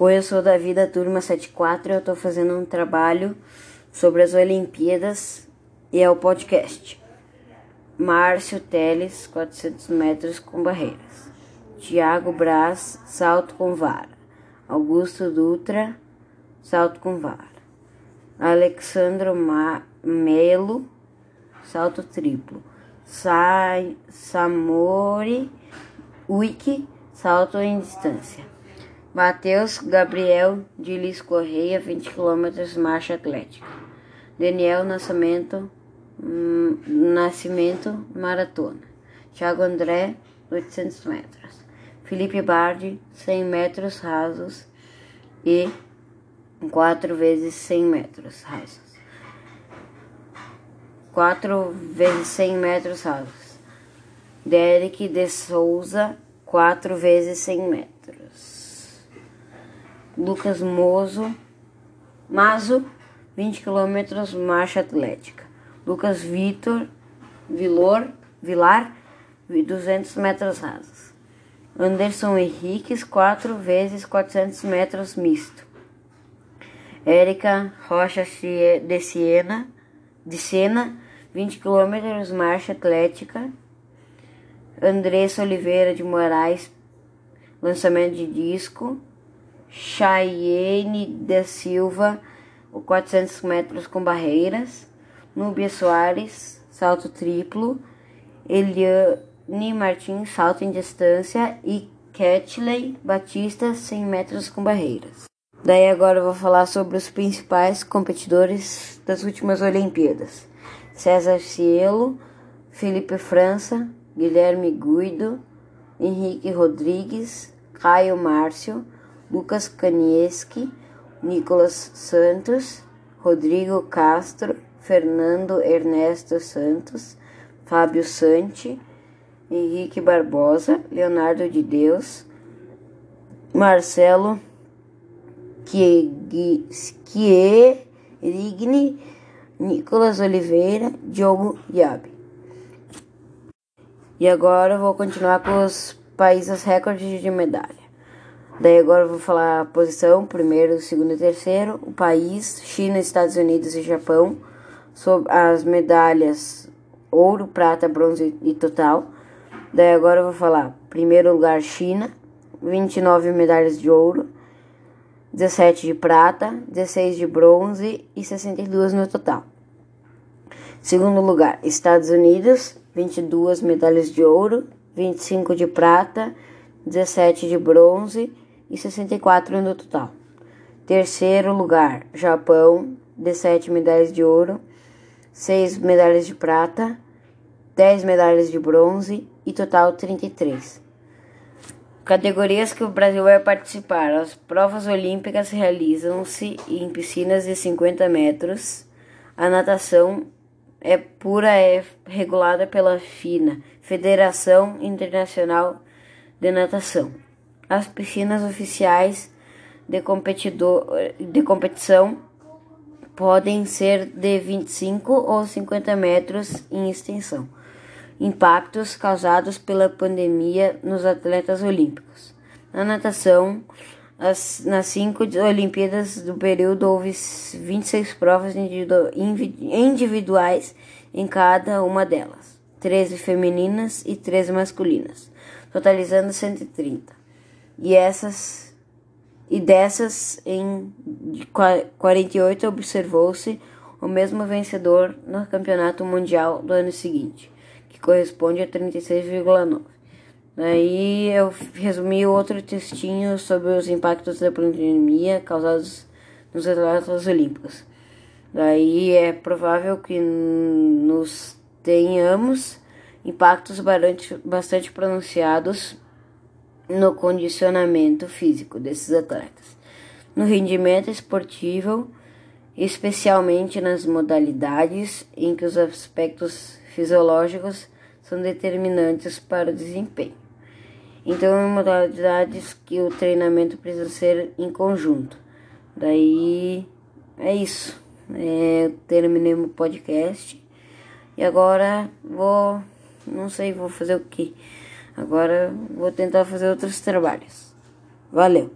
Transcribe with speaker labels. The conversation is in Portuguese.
Speaker 1: Oi, eu sou Davi da turma 74 e eu estou fazendo um trabalho sobre as Olimpíadas e é o podcast. Márcio Teles, 400 metros com barreiras. Tiago Braz, salto com vara. Augusto Dutra, salto com vara. Alexandro Ma Melo, salto triplo. Sai Samori Wiki, salto em distância. Matheus Gabriel de Lis Correia, 20 km marcha atlética. Daniel Nascimento, hum, Nascimento maratona. Thiago André, 800 metros. Felipe Bardi, 100 metros rasos e 4 vezes 100 metros rasos. 4 vezes 100 metros rasos. Derek de Souza, 4 vezes 100 metros. Lucas Mozo, Mazo, 20 km marcha atlética. Lucas Vitor, Vilor, Vilar, 200 metros rasos. Anderson Henriques, 4 vezes 400 metros misto. Érica Rocha de Siena, de Sena, 20 km marcha atlética. Andressa Oliveira de Moraes, lançamento de disco. Chayenne da Silva, 400 metros com barreiras. Núbia Soares, salto triplo. Eliane Martins, salto em distância. E Ketley Batista, 100 metros com barreiras. Daí agora eu vou falar sobre os principais competidores das últimas Olimpíadas. César Cielo, Felipe França, Guilherme Guido, Henrique Rodrigues, Caio Márcio, Lucas Kanieski, Nicolas Santos, Rodrigo Castro, Fernando Ernesto Santos, Fábio Santi, Henrique Barbosa, Leonardo de Deus, Marcelo Chierigne, Nicolas Oliveira, Diogo Yabe. E agora eu vou continuar com os países recordes de medalha. Daí agora eu vou falar a posição, primeiro, segundo e terceiro, o país, China, Estados Unidos e Japão, sobre as medalhas ouro, prata, bronze e total. Daí agora eu vou falar, primeiro lugar, China, 29 medalhas de ouro, 17 de prata, 16 de bronze e 62 no total. Segundo lugar, Estados Unidos, 22 medalhas de ouro, 25 de prata, 17 de bronze e 64 no total. Terceiro lugar, Japão, 17 medalhas de ouro, 6 medalhas de prata, 10 medalhas de bronze e total 33. Categorias que o Brasil vai participar. As provas olímpicas realizam-se em piscinas de 50 metros. A natação é pura é regulada pela FINA, Federação Internacional de Natação. As piscinas oficiais de, competidor, de competição podem ser de 25 ou 50 metros em extensão. Impactos causados pela pandemia nos atletas olímpicos. Na natação, as, nas cinco Olimpíadas do período houve 26 provas individuais em cada uma delas, 13 femininas e 13 masculinas, totalizando 130 e essas e dessas em 48 observou-se o mesmo vencedor no campeonato mundial do ano seguinte, que corresponde a 36,9. Aí eu resumi outro textinho sobre os impactos da pandemia causados nos atletas olímpicos. Daí é provável que nos tenhamos impactos bastante pronunciados no condicionamento físico desses atletas, no rendimento esportivo, especialmente nas modalidades em que os aspectos fisiológicos são determinantes para o desempenho. Então, em modalidades que o treinamento precisa ser em conjunto. Daí é isso. É, terminei meu podcast e agora vou, não sei, vou fazer o que. Agora vou tentar fazer outros trabalhos. Valeu!